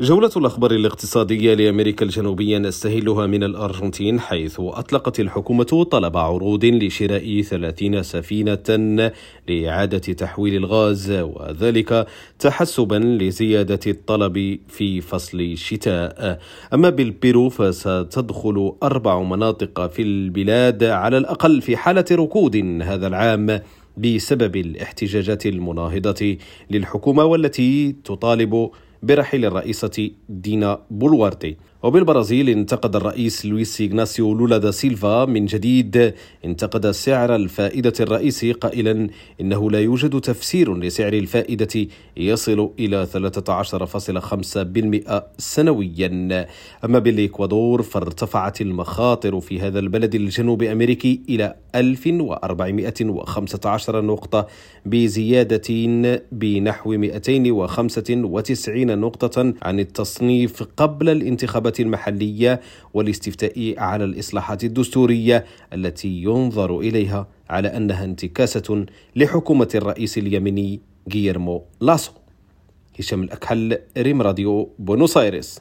جولة الأخبار الاقتصادية لأمريكا الجنوبية نستهلها من الأرجنتين حيث أطلقت الحكومة طلب عروض لشراء 30 سفينة لإعادة تحويل الغاز وذلك تحسبا لزيادة الطلب في فصل الشتاء. أما بالبيرو فستدخل أربع مناطق في البلاد على الأقل في حالة ركود هذا العام بسبب الاحتجاجات المناهضة للحكومة والتي تطالب برحيل الرئيسة دينا بولوارتي. وبالبرازيل انتقد الرئيس لويس إغناسيو لولا دا سيلفا من جديد. انتقد سعر الفائدة الرئيسي قائلا إنه لا يوجد تفسير لسعر الفائدة يصل إلى 13.5% سنويا. أما بالإكوادور فارتفعت المخاطر في هذا البلد الجنوب أمريكي إلى 1415 نقطة بزيادة بنحو 295 نقطة عن التصنيف قبل الانتخابات الانتخابات المحلية والاستفتاء على الإصلاحات الدستورية التي ينظر إليها على أنها انتكاسة لحكومة الرئيس اليمني غيرمو لاسو. هشام الأكحل ريم راديو بونوس آيرس